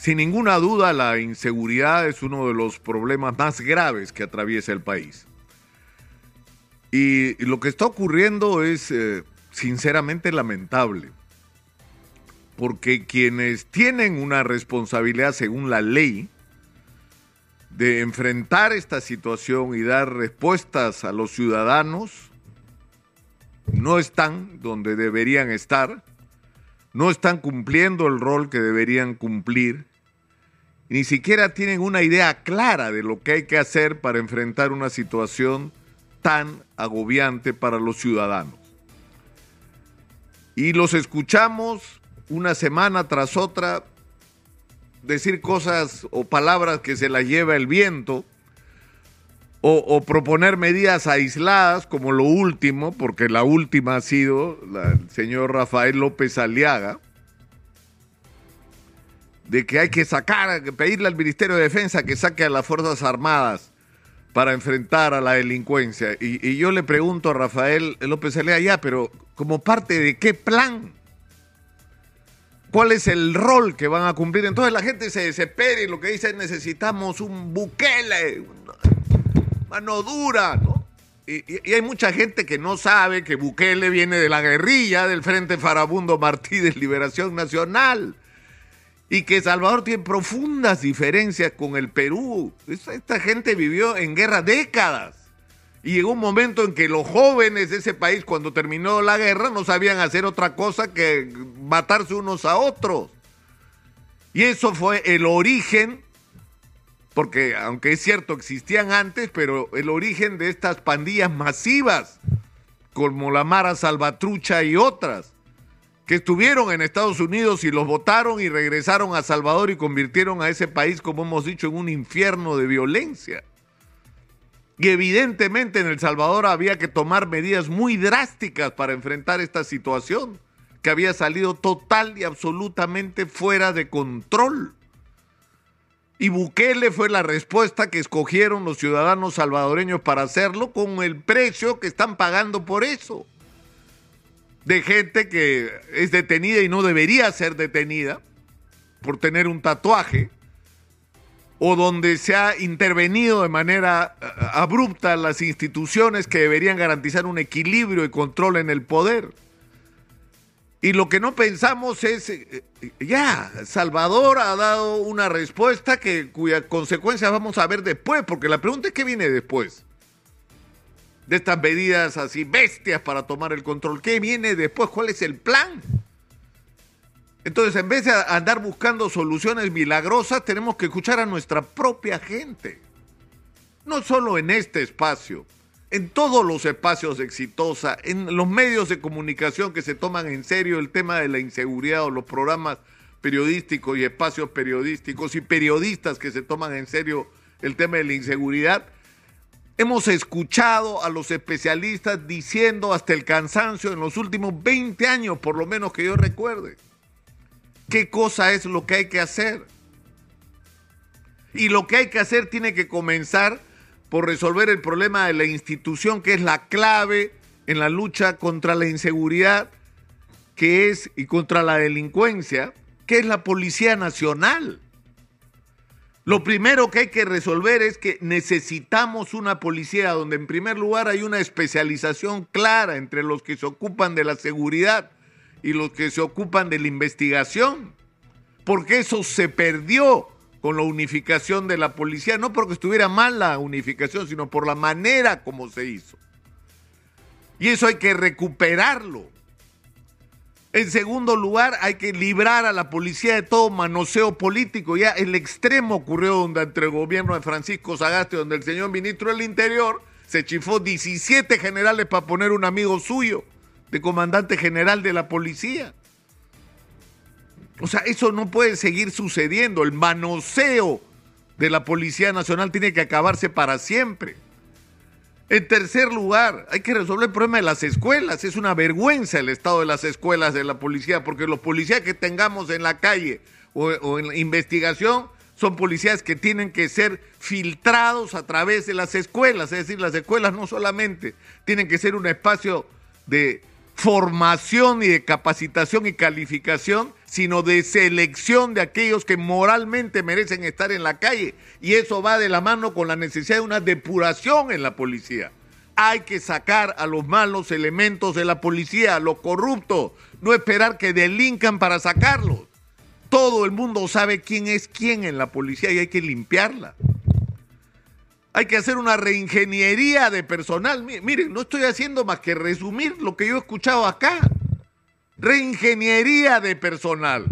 Sin ninguna duda, la inseguridad es uno de los problemas más graves que atraviesa el país. Y lo que está ocurriendo es eh, sinceramente lamentable, porque quienes tienen una responsabilidad según la ley de enfrentar esta situación y dar respuestas a los ciudadanos, no están donde deberían estar, no están cumpliendo el rol que deberían cumplir ni siquiera tienen una idea clara de lo que hay que hacer para enfrentar una situación tan agobiante para los ciudadanos. Y los escuchamos una semana tras otra decir cosas o palabras que se las lleva el viento, o, proponer medidas aisladas como lo último, porque la última ha sido el señor Rafael López Aliaga, de que hay que sacar, pedirle al Ministerio de Defensa que saque a las Fuerzas Armadas para enfrentar a la delincuencia. Y, yo le pregunto a Rafael López Alea, ya, pero ¿como parte de qué plan? ¿Cuál es el rol que van a cumplir? Entonces la gente se desespera y lo que dice es necesitamos un buquele, mano dura, ¿no? Y, y, hay mucha gente que no sabe que Bukele viene de la guerrilla del Frente Farabundo Martí de Liberación Nacional y que Salvador tiene profundas diferencias con el Perú. Esta gente vivió en guerra décadas. Y llegó un momento en que los jóvenes de ese país, cuando terminó la guerra, no sabían hacer otra cosa que matarse unos a otros. Y eso fue el origen, porque aunque es cierto, existían antes, pero el origen de estas pandillas masivas, como la Mara Salvatrucha y otras que estuvieron en Estados Unidos y los votaron y regresaron a Salvador y convirtieron a ese país, como hemos dicho, en un infierno de violencia. Y evidentemente en El Salvador había que tomar medidas muy drásticas para enfrentar esta situación, que había salido total y absolutamente fuera de control. Y Bukele fue la respuesta que escogieron los ciudadanos salvadoreños para hacerlo con el precio que están pagando por eso de gente que es detenida y no debería ser detenida por tener un tatuaje, o donde se ha intervenido de manera eh, abrupta las instituciones que deberían garantizar un equilibrio y control en el poder. Y lo que no pensamos es, eh, eh, ya, Salvador ha dado una respuesta que, cuya consecuencia vamos a ver después, porque la pregunta es qué viene después de estas medidas así bestias para tomar el control. ¿Qué viene después? ¿Cuál es el plan? Entonces, en vez de andar buscando soluciones milagrosas, tenemos que escuchar a nuestra propia gente. No solo en este espacio, en todos los espacios exitosa, en los medios de comunicación que se toman en serio el tema de la inseguridad o los programas periodísticos y espacios periodísticos y periodistas que se toman en serio el tema de la inseguridad Hemos escuchado a los especialistas diciendo hasta el cansancio en los últimos 20 años, por lo menos que yo recuerde, qué cosa es lo que hay que hacer. Y lo que hay que hacer tiene que comenzar por resolver el problema de la institución, que es la clave en la lucha contra la inseguridad, que es, y contra la delincuencia, que es la Policía Nacional. Lo primero que hay que resolver es que necesitamos una policía donde en primer lugar hay una especialización clara entre los que se ocupan de la seguridad y los que se ocupan de la investigación, porque eso se perdió con la unificación de la policía, no porque estuviera mal la unificación, sino por la manera como se hizo. Y eso hay que recuperarlo. En segundo lugar, hay que librar a la policía de todo manoseo político. Ya el extremo ocurrió donde entre el gobierno de Francisco Sagasti, donde el señor ministro del Interior se chifó 17 generales para poner un amigo suyo de comandante general de la policía. O sea, eso no puede seguir sucediendo. El manoseo de la Policía Nacional tiene que acabarse para siempre. En tercer lugar, hay que resolver el problema de las escuelas. Es una vergüenza el estado de las escuelas de la policía, porque los policías que tengamos en la calle o, en la investigación son policías que tienen que ser filtrados a través de las escuelas. Es decir, las escuelas no solamente tienen que ser un espacio de formación y de capacitación y calificación, sino de selección de aquellos que moralmente merecen estar en la calle. Y eso va de la mano con la necesidad de una depuración en la policía. Hay que sacar a los malos elementos de la policía, a los corruptos, no esperar que delincan para sacarlos. Todo el mundo sabe quién es quién en la policía y hay que limpiarla. Hay que hacer una reingeniería de personal. Miren, no estoy haciendo más que resumir lo que yo he escuchado acá. Reingeniería de personal.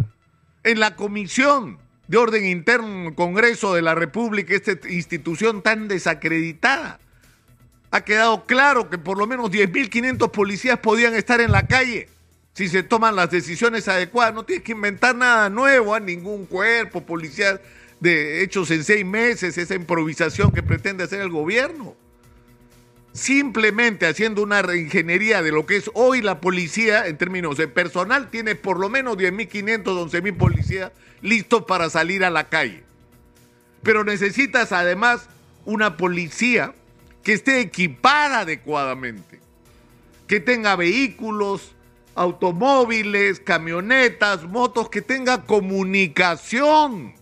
En la Comisión de Orden Interno, Congreso de la República, esta institución tan desacreditada, ha quedado claro que por lo menos 10.500 policías podían estar en la calle si se toman las decisiones adecuadas. No tienes que inventar nada nuevo a ningún cuerpo policial de hechos en seis meses, esa improvisación que pretende hacer el gobierno. Simplemente haciendo una reingeniería de lo que es hoy la policía en términos de personal, tiene por lo menos 10.500, 11.000 policías listos para salir a la calle. Pero necesitas además una policía que esté equipada adecuadamente, que tenga vehículos, automóviles, camionetas, motos, que tenga comunicación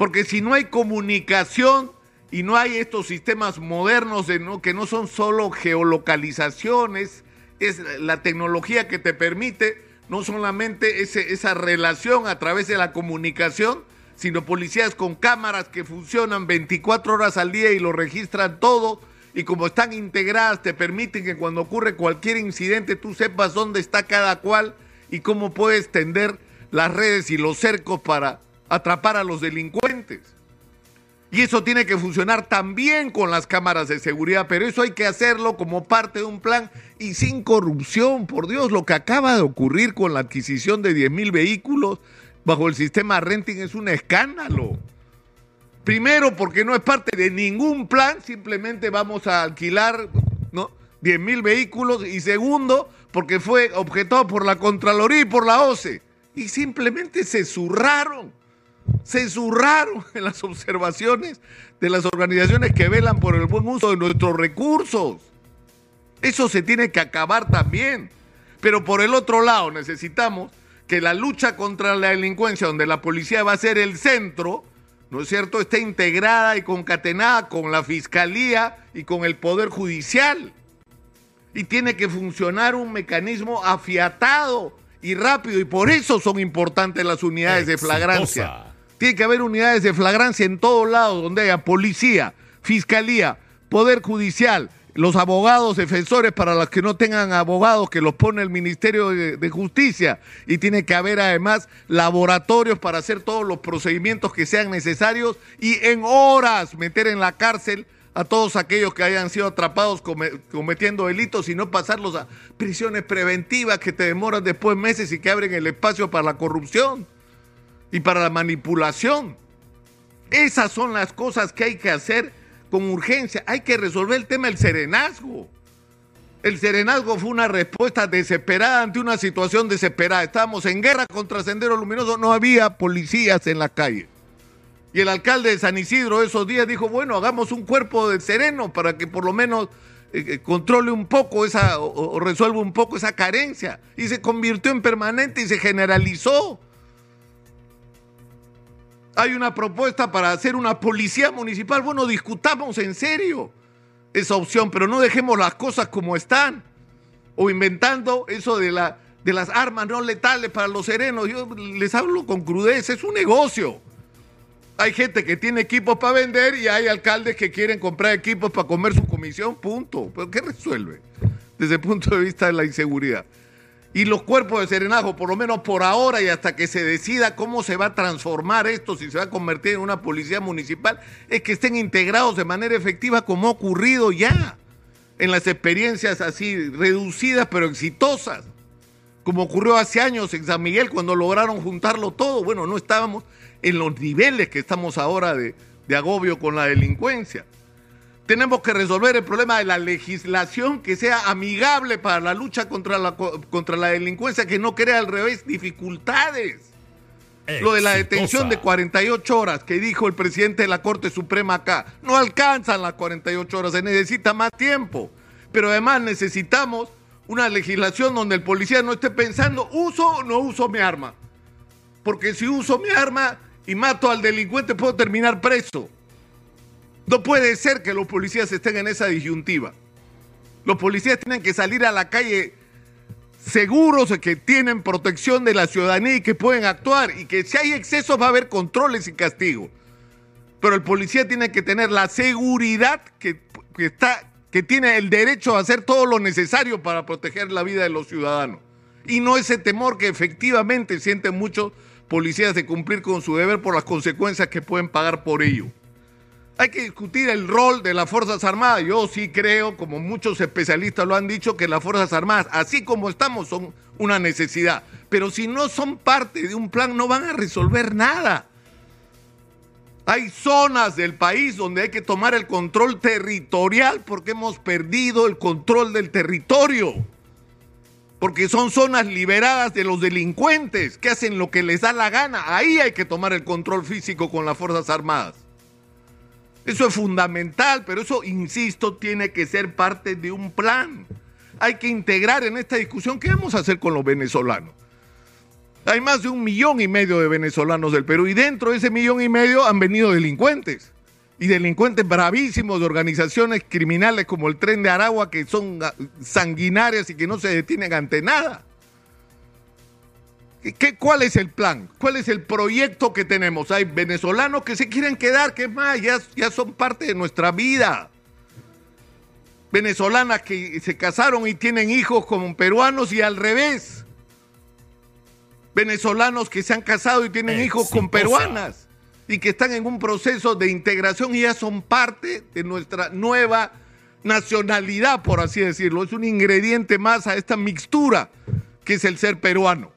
porque si no hay comunicación y no hay estos sistemas modernos de no, que no son solo geolocalizaciones, es la tecnología que te permite no solamente esa relación a través de la comunicación, sino policías con cámaras que funcionan 24 horas al día y lo registran todo y como están integradas te permiten que cuando ocurre cualquier incidente tú sepas dónde está cada cual y cómo puedes tender las redes y los cercos para atrapar a los delincuentes. Y eso tiene que funcionar también con las cámaras de seguridad, pero eso hay que hacerlo como parte de un plan y sin corrupción. Por Dios, lo que acaba de ocurrir con la adquisición de 10 mil vehículos bajo el sistema renting es un escándalo. Primero, porque no es parte de ningún plan, simplemente vamos a alquilar ¿no? 10 mil vehículos. Y segundo, porque fue objetado por la Contraloría y por la OCE. Y simplemente se zurraron se zurraron en las observaciones de las organizaciones que velan por el buen uso de nuestros recursos. Eso se tiene que acabar también. Pero por el otro lado necesitamos que la lucha contra la delincuencia, donde la policía va a ser el centro, ¿no es cierto?, esté integrada y concatenada con la fiscalía y con el poder judicial. Y tiene que funcionar un mecanismo afiatado y rápido, y por eso son importantes las unidades de flagrancia tiene que haber unidades de flagrancia en todos lados donde haya policía, fiscalía, poder judicial, los abogados defensores para los que no tengan abogados que los pone el Ministerio de, Justicia. Y tiene que haber además laboratorios para hacer todos los procedimientos que sean necesarios y en horas meter en la cárcel a todos aquellos que hayan sido atrapados cometiendo delitos y no pasarlos a prisiones preventivas que te demoran después meses y que abren el espacio para la corrupción y para la manipulación. Esas son las cosas que hay que hacer con urgencia. Hay que resolver el tema del serenazgo. El serenazgo fue una respuesta desesperada ante una situación desesperada. Estábamos en guerra contra Sendero Luminoso, no había policías en la calle. Y el alcalde de San Isidro esos días dijo, bueno, hagamos un cuerpo de sereno para que por lo menos eh, eh, controle un poco esa o resuelva un poco esa carencia. Y se convirtió en permanente y se generalizó. Hay una propuesta para hacer una policía municipal. Bueno, discutamos en serio esa opción, pero no dejemos las cosas como están. O inventando eso de, la, de las armas no letales para los serenos. Yo les hablo con crudeza, es un negocio. Hay gente que tiene equipos para vender y hay alcaldes que quieren comprar equipos para comer su comisión, punto. ¿Pero qué resuelve desde el punto de vista de la inseguridad? Y los cuerpos de serenazgo, por lo menos por ahora y hasta que se decida cómo se va a transformar esto, si se va a convertir en una policía municipal, es que estén integrados de manera efectiva como ha ocurrido ya en las experiencias así reducidas pero exitosas, como ocurrió hace años en San Miguel cuando lograron juntarlo todo. Bueno, no estábamos en los niveles que estamos ahora de, de agobio con la delincuencia. Tenemos que resolver el problema de la legislación que sea amigable para la lucha contra la, contra la delincuencia, que no crea al revés dificultades. Lo de la detención de 48 horas que dijo el presidente de la Corte Suprema acá, no alcanzan las 48 horas, se necesita más tiempo. Pero además necesitamos una legislación donde el policía no esté pensando, uso o no uso mi arma. Porque si uso mi arma y mato al delincuente puedo terminar preso. No puede ser que los policías estén en esa disyuntiva. Los policías tienen que salir a la calle seguros de que tienen protección de la ciudadanía y que pueden actuar y que si hay excesos va a haber controles y castigos. Pero el policía tiene que tener la seguridad que, está, que tiene el derecho a hacer todo lo necesario para proteger la vida de los ciudadanos. Y no ese temor que efectivamente sienten muchos policías de cumplir con su deber por las consecuencias que pueden pagar por ello. Hay que discutir el rol de las Fuerzas Armadas. Yo sí creo, como muchos especialistas lo han dicho, que las Fuerzas Armadas, así como estamos, son una necesidad. Pero si no son parte de un plan, no van a resolver nada. Hay zonas del país donde hay que tomar el control territorial porque hemos perdido el control del territorio. Porque son zonas liberadas de los delincuentes que hacen lo que les da la gana. Ahí hay que tomar el control físico con las Fuerzas Armadas. Eso es fundamental, pero eso, insisto, tiene que ser parte de un plan. Hay que integrar en esta discusión qué vamos a hacer con los venezolanos. Hay más de un millón y medio de venezolanos del Perú y dentro de ese millón y medio han venido delincuentes. Y delincuentes bravísimos de organizaciones criminales como el Tren de Aragua que son sanguinarias y que no se detienen ante nada. ¿Qué, ¿Cuál es el plan? ¿Cuál es el proyecto que tenemos? Hay venezolanos que se quieren quedar, que más, ya, ya son parte de nuestra vida. Venezolanas que se casaron y tienen hijos como peruanos y al revés. Venezolanos que se han casado y tienen hijos con peruanas y que están en un proceso de integración y ya son parte de nuestra nueva nacionalidad, por así decirlo. Es un ingrediente más a esta mixtura que es el ser peruano.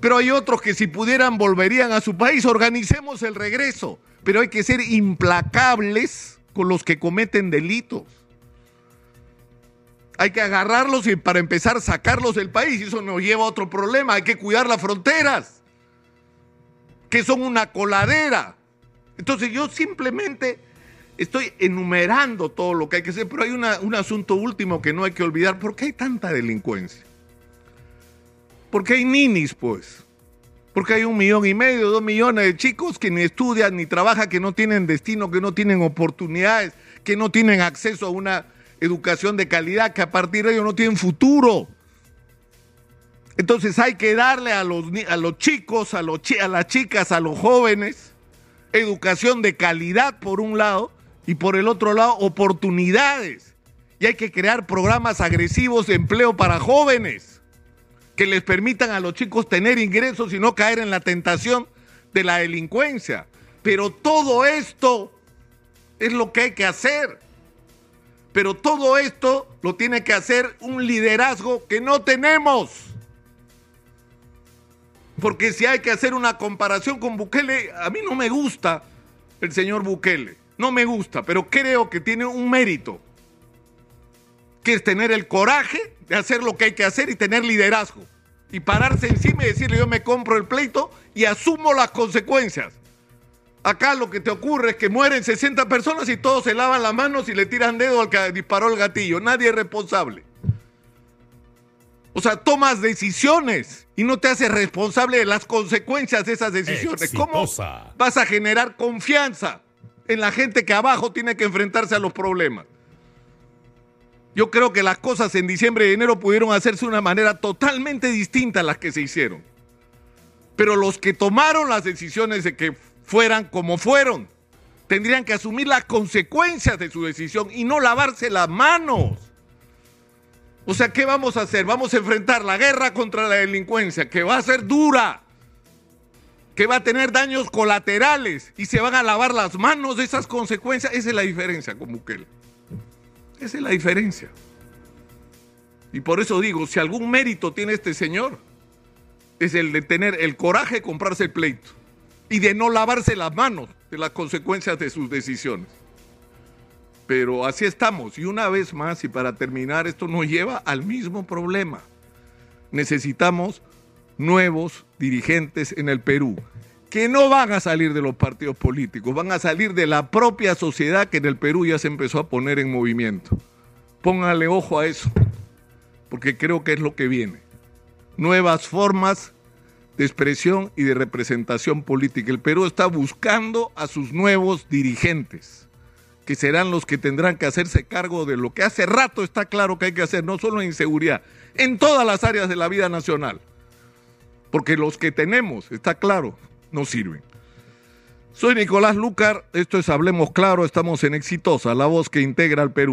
Pero hay otros que si pudieran volverían a su país. Organicemos el regreso. Pero hay que ser implacables con los que cometen delitos. Hay que agarrarlos y para empezar sacarlos del país. Y eso nos lleva a otro problema. Hay que cuidar las fronteras, que son una coladera. Entonces yo simplemente estoy enumerando todo lo que hay que hacer, pero hay un asunto último que no hay que olvidar. ¿Por qué hay tanta delincuencia? Porque hay ninis, pues. Porque hay un millón y medio, dos millones de chicos que ni estudian ni trabajan, que no tienen destino, que no tienen oportunidades, que no tienen acceso a una educación de calidad, que a partir de ello no tienen futuro. Entonces hay que darle a los, a los chicos, a, los, a las chicas, a los jóvenes, educación de calidad por un lado y por el otro lado oportunidades. Y hay que crear programas agresivos de empleo para jóvenes que les permitan a los chicos tener ingresos y no caer en la tentación de la delincuencia. Pero todo esto es lo que hay que hacer. Pero todo esto lo tiene que hacer un liderazgo que no tenemos. Porque si hay que hacer una comparación con Bukele, a mí no me gusta el señor Bukele. No me gusta, pero creo que tiene un mérito, que es tener el coraje de hacer lo que hay que hacer y tener liderazgo. Y pararse encima y decirle yo me compro el pleito y asumo las consecuencias. Acá lo que te ocurre es que mueren 60 personas y todos se lavan las manos y le tiran dedo al que disparó el gatillo. Nadie es responsable. O sea, tomas decisiones y no te haces responsable de las consecuencias de esas decisiones. ¿Cómo vas a generar confianza en la gente que abajo tiene que enfrentarse a los problemas? Yo creo que las cosas en diciembre y enero pudieron hacerse de una manera totalmente distinta a las que se hicieron. Pero los que tomaron las decisiones de que fueran como fueron, tendrían que asumir las consecuencias de su decisión y no lavarse las manos. O sea, ¿qué vamos a hacer? Vamos a enfrentar la guerra contra la delincuencia, que va a ser dura, que va a tener daños colaterales y se van a lavar las manos de esas consecuencias. Esa es la diferencia con Bukele. Esa es la diferencia. Y por eso digo, si algún mérito tiene este señor, es el de tener el coraje de comprarse el pleito y de no lavarse las manos de las consecuencias de sus decisiones. Pero así estamos. Y una vez más, y para terminar, esto nos lleva al mismo problema. Necesitamos nuevos dirigentes en el Perú que no van a salir de los partidos políticos, van a salir de la propia sociedad que en el Perú ya se empezó a poner en movimiento. Póngale ojo a eso. porque creo que es lo que viene. Nuevas formas de expresión y de representación política. El Perú está buscando a sus nuevos dirigentes, que serán los que tendrán que hacerse cargo de lo que hace rato está claro que hay que hacer, no solo en inseguridad, en todas las áreas de la vida nacional. Porque los que tenemos, está claro, no sirven. Soy Nicolás Lucar, esto es Hablemos Claro, estamos en Exitosa, la voz que integra al Perú.